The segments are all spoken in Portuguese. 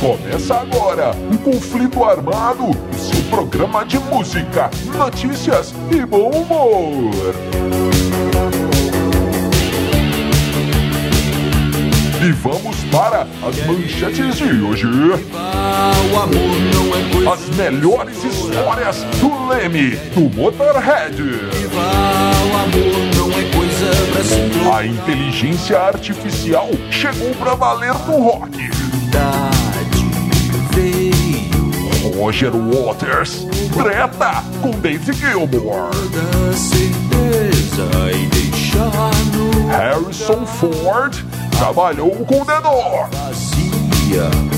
Começa agora o Conflito Armado, o seu programa de música, notícias e bom humor. E vamos para as manchetes de hoje. As melhores histórias do Leme, do Motorhead. A inteligência artificial chegou pra valer no rock. Roger Waters, treta com Dave Gilmore. Harrison Ford trabalhou com The Doors.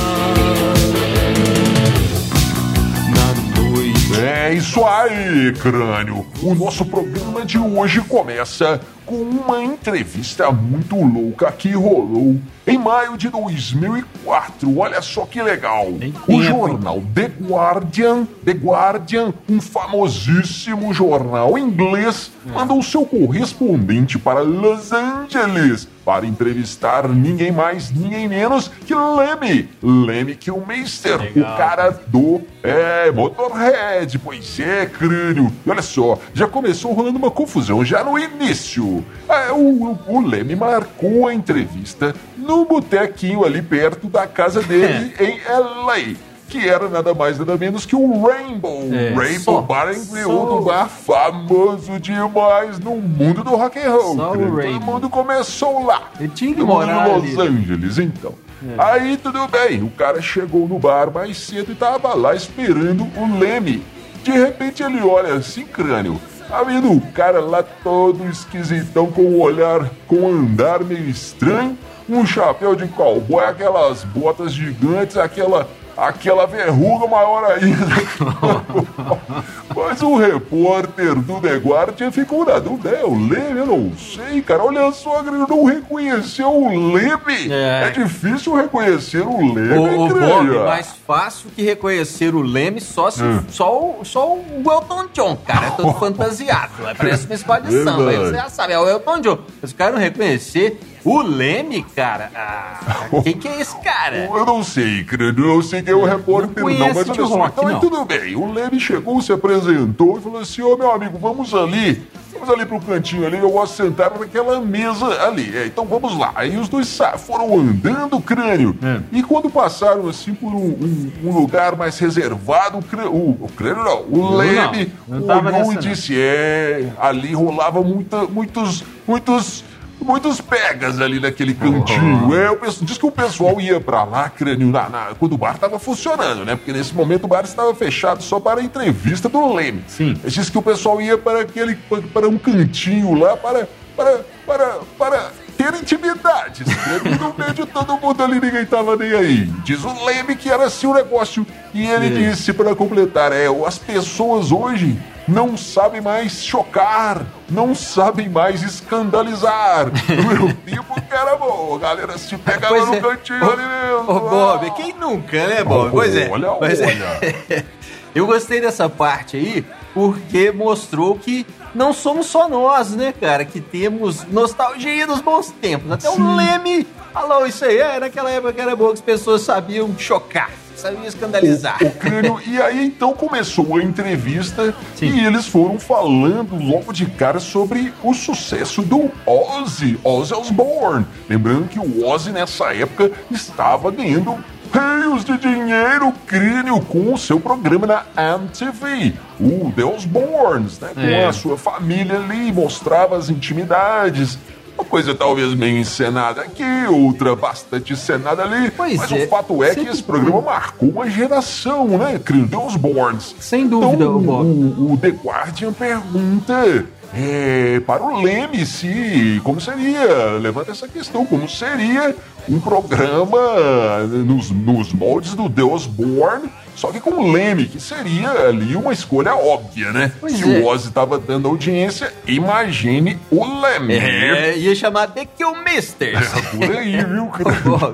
É isso aí, crânio. O nosso programa de hoje começa com uma entrevista muito louca que rolou em maio de 2004. Olha só que legal. O jornal The Guardian, The Guardian, um famosíssimo jornal inglês, mandou seu correspondente para Los Angeles para entrevistar ninguém mais, ninguém menos que Lemmy. Lemmy Kilmister, o cara do é, Motorhead. Pois é, crânio. E olha só, já começou rolando uma confusão já no início. É, o, o Leme marcou a entrevista no botequinho ali perto da casa dele em LA que era nada mais nada menos que o Rainbow. É, Rainbow só- Bar and Grill, só- um bar famoso demais no mundo do rock and roll. Só o crânio. Todo Rainbow. mundo começou lá. Ele tinha que morar de ali. Los Angeles, então. Aí tudo bem, o cara chegou no bar mais cedo e tava lá esperando o Leme. De repente ele olha assim, crânio. Tá vendo o cara lá todo esquisitão com o olhar, com um andar meio estranho, um chapéu de cowboy, aquelas botas gigantes, aquela, aquela verruga maior ainda. Mas o repórter do The Guardian ficou na dúvida. É o Leme? Eu não sei, cara. Olha só, ele não reconheceu o Leme. É. É, difícil reconhecer o Leme, O, o Bob, mais fácil que reconhecer o Leme só, se, Hum. só, o, só o Elton John, cara. É todo fantasiado. É parece uma de samba. Aí você já sabe, é o Elton John. Mas o cara não reconhecer o Leme, cara. Ah, quem que é esse cara? Eu não sei, crânio. Eu sei que é o repórter, não, conheço mas olha só. rock, Então, não. tudo bem. O Leme chegou, se apresentou e falou assim: Ô meu amigo, vamos ali. Vamos ali pro cantinho ali, eu gosto de sentar naquela mesa ali. É, então vamos lá. Aí os dois foram andando o crânio. É. E quando passaram assim por um, um- um lugar mais reservado, o crânio, o, o crânio não, o não. Leme Não olhou e não. disse: É, ali rolava muita, muitos, muitos. Muitos pegas ali naquele cantinho. É, o pessoal, diz que o pessoal ia pra lá, crânio, na, na- quando o bar tava funcionando, né? Porque nesse momento o bar estava fechado só para a entrevista do Leme. Sim. Diz que o pessoal ia para aquele para um cantinho lá para para para para ter intimidade. crânio, No meio de todo mundo ali, ninguém tava nem aí. Diz o Leme que era assim o negócio. E ele disse para completar: é, as pessoas hoje não sabem mais chocar, não sabem mais escandalizar. No meu tempo que era bom, a galera se pegava Pois no é. cantinho Ô, ali mesmo. Ô, Bob, quem nunca, né, Bob? Oh, pois é. olha, é. olha. Eu gostei dessa parte aí porque mostrou que não somos só nós, né, cara, que temos nostalgia dos bons tempos. Até o Leme falou isso aí. É, naquela época que era bom que as pessoas sabiam chocar, sabiam escandalizar. O, o. E aí então começou a entrevista Sim. e eles foram falando logo de cara sobre o sucesso do Ozzy, Ozzy Osbourne. Lembrando que o Ozzy nessa época estava ganhando rios de dinheiro crânio com o seu programa na MTV, o The Osbournes, né? Com É. a sua família ali, mostrava as intimidades. Uma coisa talvez meio encenada aqui, outra bastante encenada ali. Pois mas é, o fato é que sempre esse programa marcou uma geração, né? Crânio, The Osbournes. Sem dúvida, então, o, o The Guardian pergunta é, para o Leme se como seria, levanta essa questão, como seria um programa nos, nos moldes do Deus Born só que com o Leme, que seria ali uma escolha óbvia, né? Pois Se é. o Ozzy tava dando audiência, imagine o Leme. É, ia chamar The Kill Misters. Por aí, viu, cara?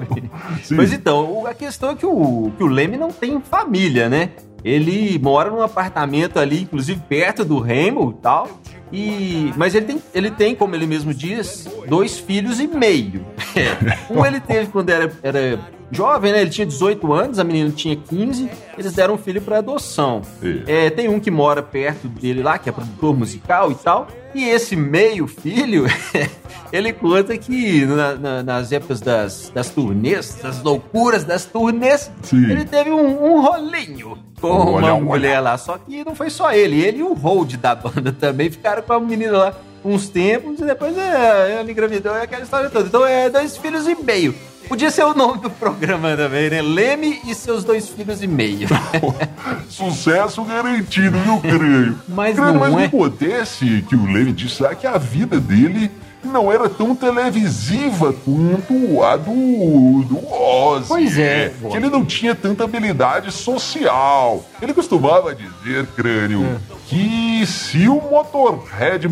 Mas então, a questão é que o, que o Leme não tem família, né? Ele mora num apartamento ali, inclusive perto do Rainbow e tal. E, mas ele tem, ele tem, como ele mesmo diz, dois filhos e meio. Um ele teve quando era, era jovem, né? Ele tinha 18 anos, a menina tinha 15. Eles deram um filho para adoção. É. Tem um que mora perto dele lá, que é produtor musical e tal. E esse meio filho, ele conta que na- na- nas épocas das, das turnês, das loucuras das turnês, Sim. ele teve um, um rolinho com uma mulher lá. Só que não foi só ele, ele e o hold da banda também ficaram com a menina lá uns tempos e depois é, ela engravidou e aquela história toda. Então é dois filhos e meio. Podia ser o nome do programa também, né? Leme e seus dois filhos e meio. Sucesso garantido, viu, Crânio? Mas Crânio, não mas o é. que acontece que o Leme disse lá que a vida dele não era tão televisiva quanto a do, do Ozzy. Pois é, Que ele não tinha tanta habilidade social. Ele costumava dizer, Crânio, É. que se o Motorhead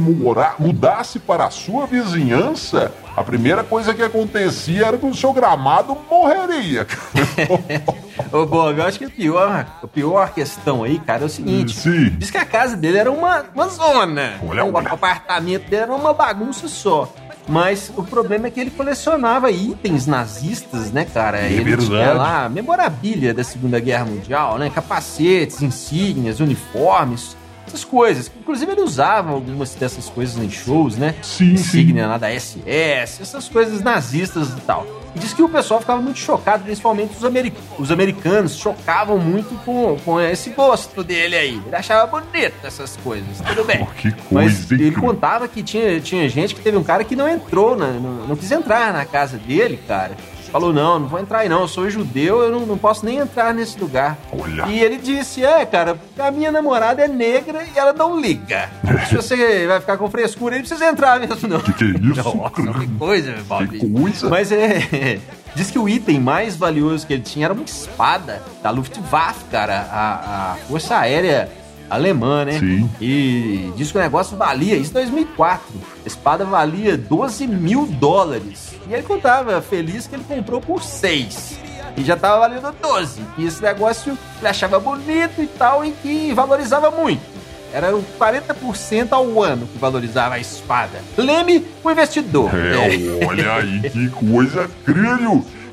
mudasse para a sua vizinhança, a primeira coisa que acontecia era que o seu gramado morreria. Ô, Bob, eu acho que a pior, a pior questão aí, cara, é o seguinte. Sim. Diz que a casa dele era uma, uma zona. Olha, o olha. apartamento dele era uma bagunça só. Mas o problema é que ele colecionava itens nazistas, né, cara? É ele verdade. tinha lá memorabilia da Segunda Guerra Mundial, né? Capacetes, insígnias, uniformes, essas coisas. Inclusive ele usava algumas dessas coisas em shows, né? Sim, Insígnia lá da SS, essas coisas nazistas e tal. E diz que o pessoal ficava muito chocado, principalmente os, ameri- os americanos, chocavam muito com, com esse gosto dele aí. Ele achava bonito essas coisas, tudo bem. Que coisa, Mas ele contava que tinha, tinha gente que teve um cara que não entrou, na, não, não quis entrar na casa dele, cara. Falou, não, não vou entrar aí não, eu sou judeu, eu não, não posso nem entrar nesse lugar. Olha. E ele disse, é, cara, a minha namorada é negra e ela não liga. Se você vai ficar com frescura, ele não precisa entrar mesmo, não. Que que é isso, Nossa, que coisa, Bob. Que coisa. Mas é... Diz que o item mais valioso que ele tinha era uma espada da Luftwaffe, cara, a, a Força Aérea Alemã, né? Sim. E diz que o negócio valia, isso em 2004, a espada valia 12 mil dólares. E ele contava feliz que ele comprou por 6. E já tava valendo 12. E esse negócio ele achava bonito e tal, e que valorizava muito. Era o 40% ao ano que valorizava a espada. Leme, o investidor. É, olha aí que coisa,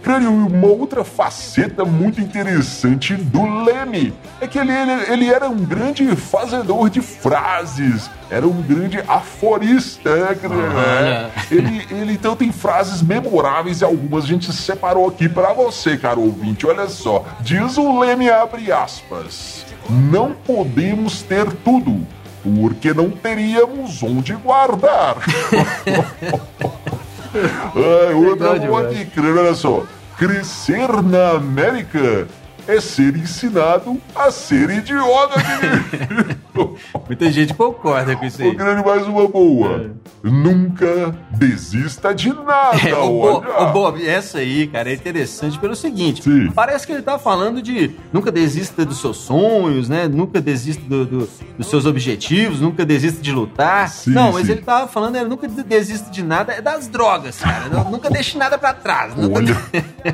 crânio. Crânio, uma outra faceta muito interessante do Leme é que ele, ele, ele era um grande fazedor de frases, era um grande aforista, né? Olha. Ele, ele então tem frases memoráveis e algumas a gente separou aqui pra você, caro ouvinte. Olha só, diz o Leme, abre aspas, não podemos ter tudo, porque não teríamos onde guardar. Ai, outra aqui, crânio, olha só. Crescer na América é ser ensinado a ser idiota. Muita gente concorda com isso aí. crânio, mais uma boa. Nunca desista de nada, É, o, Bo- olha. o Bob, essa aí, cara, é interessante pelo seguinte: Sim. parece que ele tá falando de nunca desista dos seus sonhos, né? Nunca desista do- do- dos seus objetivos, nunca desista de lutar. Sim, não, mas sim. ele tava falando, ele nunca desista de nada, é das drogas, cara. Nunca deixe nada pra trás. Olha. nunca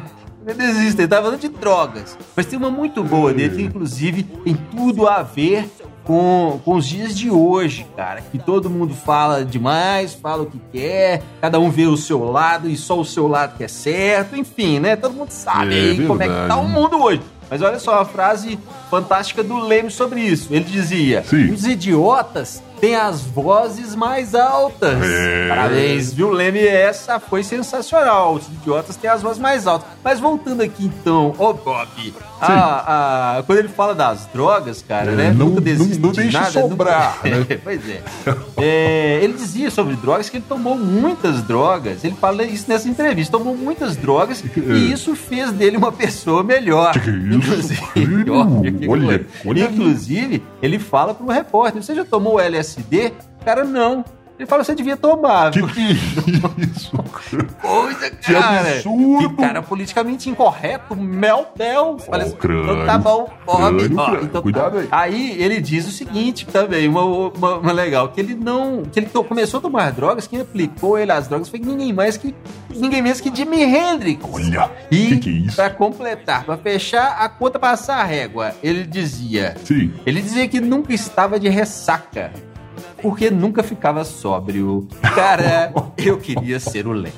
desista, ele tava falando de drogas. Mas tem uma muito boa dele que, inclusive, tem tudo a ver com, com os dias de hoje, cara. Que todo mundo fala demais, fala o que quer, cada um vê o seu lado e só o seu lado que é certo, enfim, né? Todo mundo sabe É aí como é que tá o mundo hoje. Mas olha só a frase fantástica do Leme sobre isso. Ele dizia: Sim. os idiotas têm as vozes mais altas. É. Parabéns, viu, Leme? Essa foi sensacional. Os idiotas têm as vozes mais altas. Mas voltando aqui então, ô Bob, a- a- quando ele fala das drogas, cara, É, né? não- nunca desiste não- não de deixa nada, sobrar, nunca- né? pois é. É, Ele dizia sobre drogas que ele tomou muitas drogas. Ele fala isso nessa entrevista. Tomou muitas drogas e isso fez dele uma pessoa melhor. Que isso, Inclusive, olha, Olha. Inclusive, ele fala para um repórter: Você já tomou LSD? Cara, não. Ele fala, você devia tomar. Que que é isso? coisa, Que cara. absurdo. Que cara politicamente incorreto, Meltel. Olha, Ó, crânio. então tá bom. Crânio, Ó, crânio. então tá. Cuidado aí. Aí ele diz o seguinte também, uma, uma, uma legal, que ele não. Que ele começou a tomar drogas, quem aplicou ele as drogas foi ninguém mais que. Ninguém menos que Jimi Hendrix. Olha, E que que é isso? pra completar, pra fechar a conta passar a régua, ele dizia. Sim. Ele dizia que nunca estava de ressaca. Porque nunca ficava sóbrio. Cara, eu queria ser o Leque.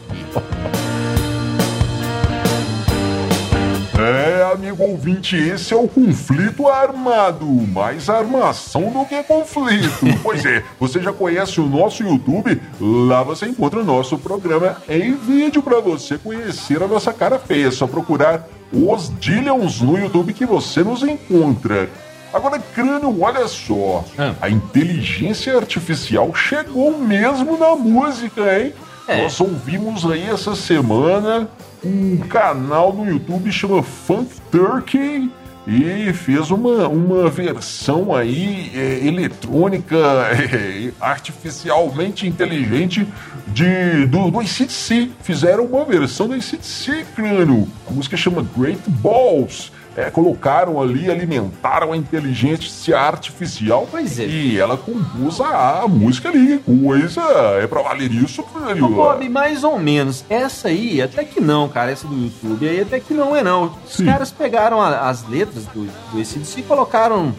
É, amigo ouvinte, esse é o conflito armado. Mais armação do que conflito. pois é, você já conhece o nosso YouTube? Lá você encontra o nosso programa em vídeo para você conhecer a nossa cara feia. É só procurar os Dillions no YouTube que você nos encontra. Agora, crânio, olha só. Ah. A inteligência artificial chegou mesmo na música, hein? É. Nós ouvimos aí essa semana um canal no YouTube chama Funk Turkey e fez uma, uma versão aí é, eletrônica, é, artificialmente inteligente de, do, do ACDC. Fizeram uma versão do ACDC, crânio. A música chama Great Balls. É, colocaram ali, alimentaram a inteligência artificial Pois é. e ela compôs a, a música ali. Coisa, é pra valer isso, crânio. Ô, Bob, mais ou menos. Essa aí, até que não, cara, essa do YouTube aí, até que não é não. Os Sim. caras pegaram a- as letras do, do ACDC e colocaram.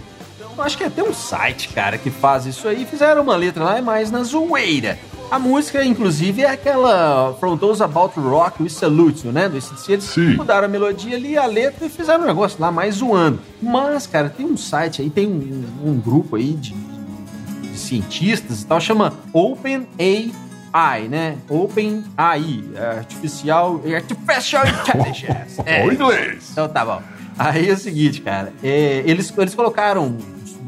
Acho que é até um site, cara, que faz isso aí. Fizeram uma letra lá, é mais na zoeira. A música, inclusive, é aquela From Those About Rock We Salute, You, né? Do ACDC. Eles Sim. mudaram a melodia ali, a letra e fizeram um negócio lá mais zoando. Mas, cara, tem um site aí, tem um, um grupo aí de, de cientistas e tal, chama OpenAI, né? OpenAI, Artificial, Artificial Intelligence. É. Inglês. Então tá bom. Aí é o seguinte, cara, é, eles, eles colocaram,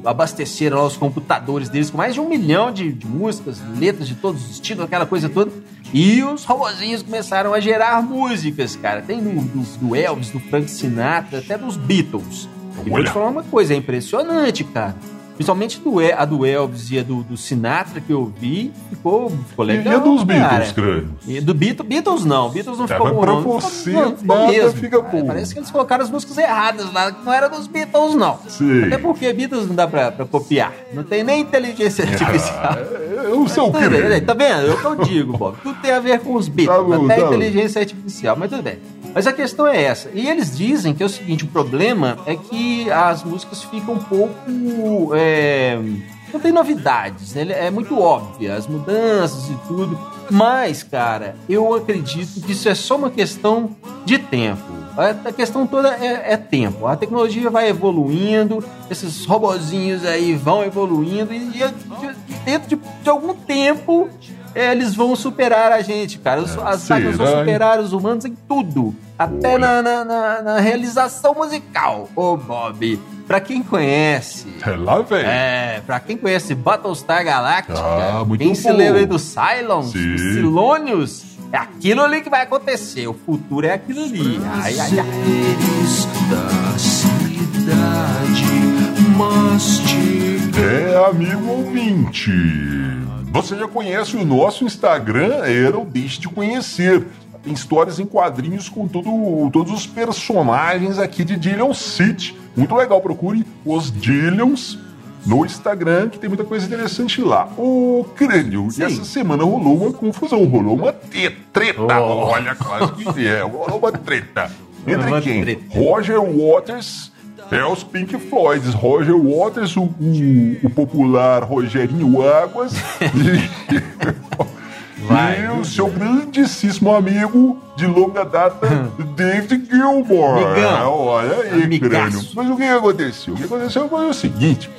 abasteceram lá os computadores deles com mais de um milhão de, de músicas, letras de todos os estilos, aquela coisa toda. E os robozinhos começaram a gerar músicas, cara. Tem do, do, do Elvis, do Frank Sinatra, até dos Beatles. E vou te falar uma coisa, é impressionante, cara. Principalmente do, E- a do Elvis e a do, do Sinatra que eu vi, ficou, ficou E legal. a dos. Beatles, crânio? E do Beatles, Beatles não, Beatles não Tá, ficou bom. pra não. você, Não, nada mesmo, fica cara. bom. Parece que eles colocaram as músicas erradas lá, que não era dos Beatles, não. Sim. Até porque Beatles não dá pra, pra copiar. Não tem nem inteligência artificial. É, o seu Tudo bem, crânio. tá vendo? É o que eu digo, Bob. Tudo tem a ver com os Beatles, Tá bom, até tá bom. inteligência artificial, mas tudo bem. Mas a questão é essa. E eles dizem que é o seguinte: o problema é que as músicas ficam um pouco. é, não tem novidades, né? É muito óbvia, as mudanças e tudo. Mas, cara, eu acredito que isso é só uma questão de tempo. A questão toda é, é tempo. A tecnologia vai evoluindo, esses robozinhos aí vão evoluindo e, e de- dentro de, de algum tempo eles vão superar a gente, cara. Os- As máquinas vão hein? superar os humanos em tudo. Até na, na, na- realização musical. Ô, Bob, pra quem conhece. É lá, velho. É, pra quem conhece Battlestar Galactica, Ah, muito quem se bom. lembra aí dos Cylons, Sim. dos Silônios, é aquilo ali que vai acontecer. O futuro é aquilo ali. Ai, ai, ai. Da cidade, mastiga. É, amigo ouvinte. Você já conhece o nosso Instagram? Era o Deixe de Conhecer. Tem histórias em quadrinhos com todo, todos os personagens aqui de Dillion City. Muito legal, procure os Dillions no Instagram, que tem muita coisa interessante lá. Ô, Crânio, Sim. essa semana rolou uma confusão, rolou uma treta. Oh. Olha, quase que é, rolou uma treta. Entre quem? Roger Waters é os Pink Floyds. Roger Waters, o, o- o popular Rogerinho Águas. e, Vai, e o seu grandíssimo amigo de longa data, David Gilmour. Amigão. Olha aí, Amigaço. crânio. Mas o que aconteceu? O que aconteceu foi o seguinte: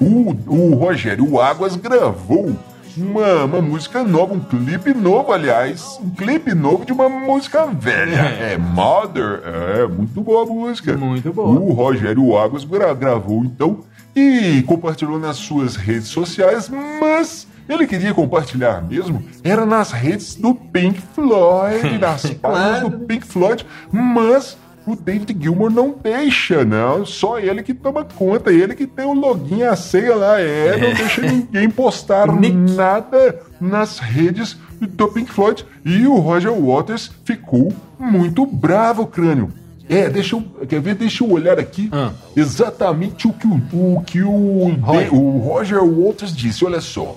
o, o Rogério Águas gravou uma, uma música nova, um clipe novo, aliás, um clipe novo de uma música velha. É Mother, é muito boa a música. Muito boa. O Rogério Águas gra- gravou então e compartilhou nas suas redes sociais, mas ele queria compartilhar mesmo era nas redes do Pink Floyd, nas páginas Claro. do Pink Floyd, mas o David Gilmour não deixa, não. Só ele que toma conta, ele que tem o login, a senha lá. É, não deixa ninguém postar nada nas redes do Pink Floyd. E o Roger Waters ficou muito bravo, crânio. É, deixa eu. Quer ver? Deixa eu olhar aqui Ah. exatamente o que o, o, que o, Roger. o Roger Waters disse. Olha só.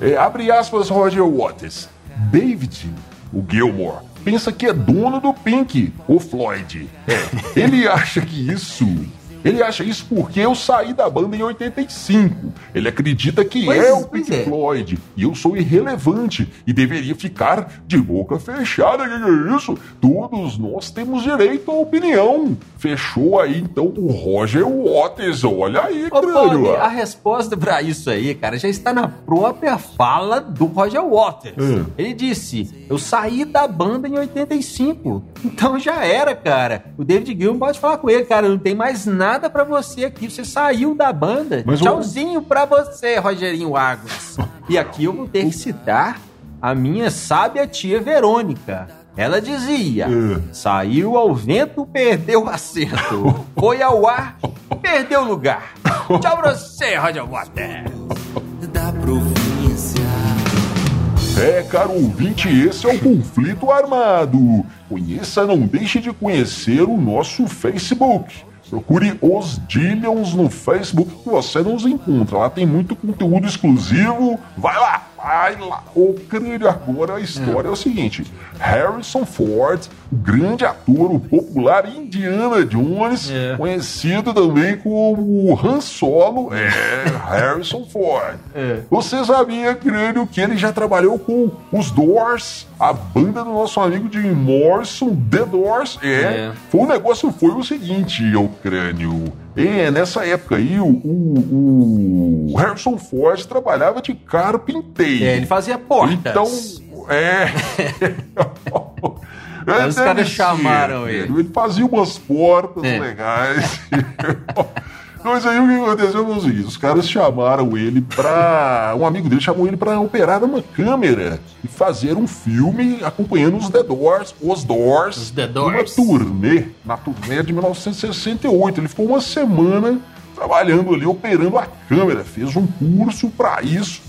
É, abre aspas, Roger Waters. David, o Gilmore, pensa que é dono do Pink, o Floyd. É, ele acha que isso. Ele acha isso porque eu saí da banda em 85. Ele acredita que Pois- é o Pink é. Floyd. E eu sou irrelevante e deveria ficar de boca fechada. Que que é isso? Todos nós temos direito à opinião. Fechou aí então o Roger Waters. Olha aí, Ô, crânio. A resposta pra isso aí, cara, já está na própria fala do Roger Waters. Hum. Ele disse: Eu saí da banda em 85. Então já era, cara. O David Gilmour pode falar com ele, cara. Não tem mais nada pra você aqui. Você saiu da banda. Mas o- Tchauzinho pra você, Rogerinho Águas. e aqui eu vou ter que citar a minha sábia tia Verônica. Ela dizia: Hum. saiu ao vento, perdeu o assento. Foi ao ar, perdeu o lugar. Tchau pra você, Roger Waters. da província. É, caro ouvinte, esse é o Conflito Armado. Conheça, não deixe de conhecer o nosso Facebook. Procure os Dillions no Facebook você nos encontra. Lá tem muito conteúdo exclusivo. Vai lá, lá. Ô, crânio, agora a história é o seguinte: Harrison Ford, o grande ator, o popular Indiana Jones, É. conhecido também como Han Solo, é Harrison Ford. É. Você sabia, crânio, que ele já trabalhou com os Doors, a banda do nosso amigo Jim Morrison, The Doors? É. É. Foi, o negócio foi o seguinte, o crânio. É, nessa época aí, o, o- o Harrison Ford trabalhava de carpinteiro. É, ele fazia portas. Então, é. Aí os caras chamaram ele. Ele fazia umas portas É. legais. Mas aí o que aconteceu foi o seguinte: os caras chamaram ele pra. Um amigo dele chamou ele pra operar uma câmera e fazer um filme acompanhando os The Doors, os Doors, Os The numa Doors. turnê, na turnê de 1968. Ele ficou uma semana trabalhando ali, operando a câmera, fez um curso pra isso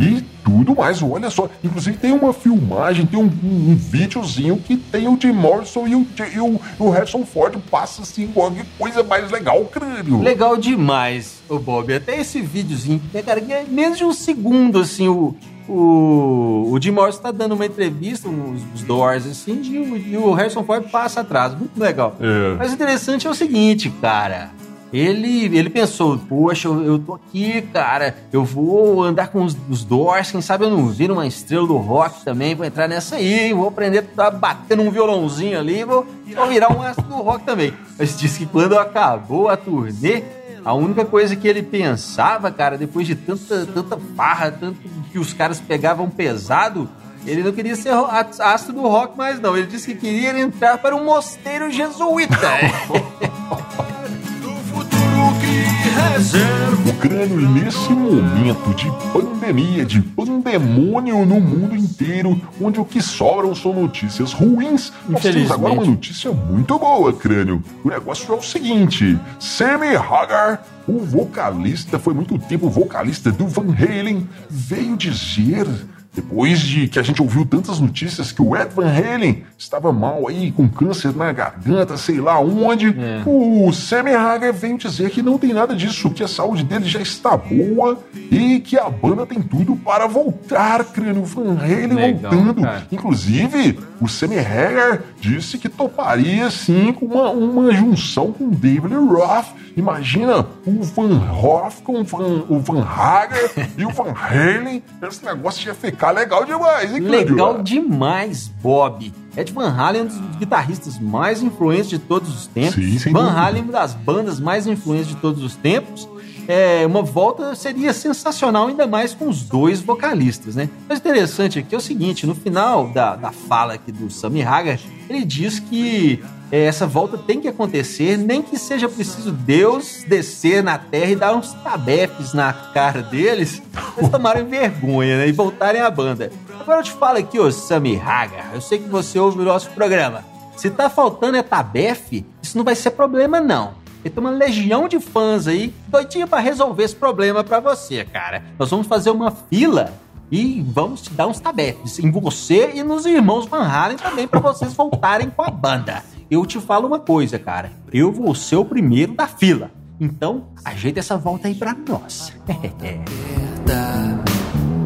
e tudo mais. Olha só, inclusive tem uma filmagem, tem um, um, um videozinho que tem o Jim Morrison e o, e o, o Harrison Ford passa assim, qualquer coisa mais legal, crânio. Legal demais, o Bob. Até esse videozinho, né, cara, que é menos de um segundo, assim, o. O, o Jim Morrison tá dando uma entrevista, os, os Doors, assim, e o, e o Harrison Ford passa atrás. Muito legal. É. Mas o interessante é o seguinte, cara. Ele, ele pensou, poxa, eu, eu tô aqui, cara, eu vou andar com os, os Doors, quem sabe eu não viro uma estrela do rock também, vou entrar nessa aí, vou aprender a tá batendo um violãozinho ali, vou, vou virar um astro do rock também. Mas disse que quando acabou a turnê, a única coisa que ele pensava, cara, depois de tanta, tanta farra, tanto que os caras pegavam pesado, ele não queria ser ro- astro do rock mais não. Ele disse que queria entrar para um mosteiro jesuíta. Reserva. O crânio, nesse momento de pandemia, de pandemônio no mundo inteiro, onde o que sobram são notícias ruins, nós temos agora uma notícia muito boa, crânio. O negócio é o seguinte: Sammy Hagar, o vocalista, foi muito tempo vocalista do Van Halen, veio dizer. Depois de que a gente ouviu tantas notícias que o Ed Van Halen estava mal aí, com câncer na garganta, sei lá onde, É. o Sammy Hagar veio dizer que não tem nada disso, que a saúde dele já está boa e que a banda tem tudo para voltar, crânio Van Halen Legal, voltando. cara. Inclusive, o Sammy Hagar disse que toparia sim com uma, uma junção com o David Roth. Imagina o Van Hoff com o Van, o Van Hagar e o Van Halen. Esse negócio ia ficar legal demais, hein, Cláudio? Legal demais, Bob. Ed Van Halen é um dos guitarristas mais influentes de todos os tempos. Sim, Van. Halen é uma das bandas mais influentes de todos os tempos. É, uma volta seria sensacional, ainda mais com os dois vocalistas, né? Mas interessante aqui é o seguinte, no final da, da fala aqui do Sammy Hagar, ele diz que é, essa volta tem que acontecer, nem que seja preciso Deus descer na terra e dar uns tabefes na cara deles, eles tomarem vergonha, né? E voltarem à banda. Agora eu te falo aqui, ô Sammy Hagar, eu sei que você ouve o nosso programa. Se tá faltando é tabefe, isso não vai ser problema não. E tem uma legião de fãs aí doidinha para resolver esse problema para você, cara. Nós vamos fazer uma fila e vamos te dar uns tabefes em você e nos irmãos Van Halen também para vocês voltarem com a banda. Eu te falo uma coisa, cara. Eu vou ser o primeiro da fila. Então, ajeita essa volta aí pra nós.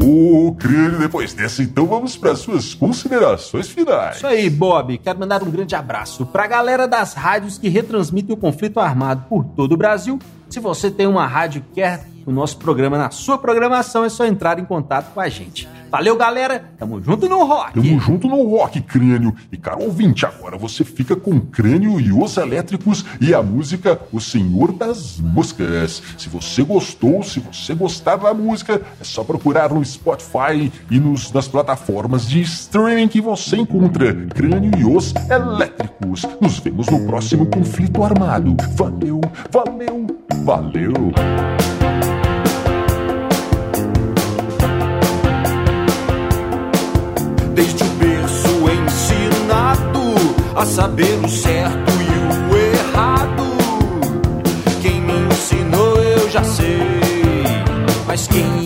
Ô, crânio, depois dessa, então vamos para suas considerações finais. Isso aí, Bob. Quero mandar um grande abraço pra galera das rádios que retransmitem o conflito armado por todo o Brasil. Se você tem uma rádio e quer o nosso programa na sua programação, é só entrar em contato com a gente. Valeu, galera. Tamo junto no rock. Tamo junto no rock, crânio. E caro ouvinte, agora você fica com crânio e os elétricos e a música O Senhor das Moscas. Se você gostou, se você gostar da música, é só procurar no Spotify e nos, nas plataformas de streaming que você encontra Crânio e os Elétricos. Nos vemos no próximo conflito armado. Valeu, valeu, valeu. Desde o berço ensinado a saber o certo e o errado. Quem me ensinou eu já sei, mas quem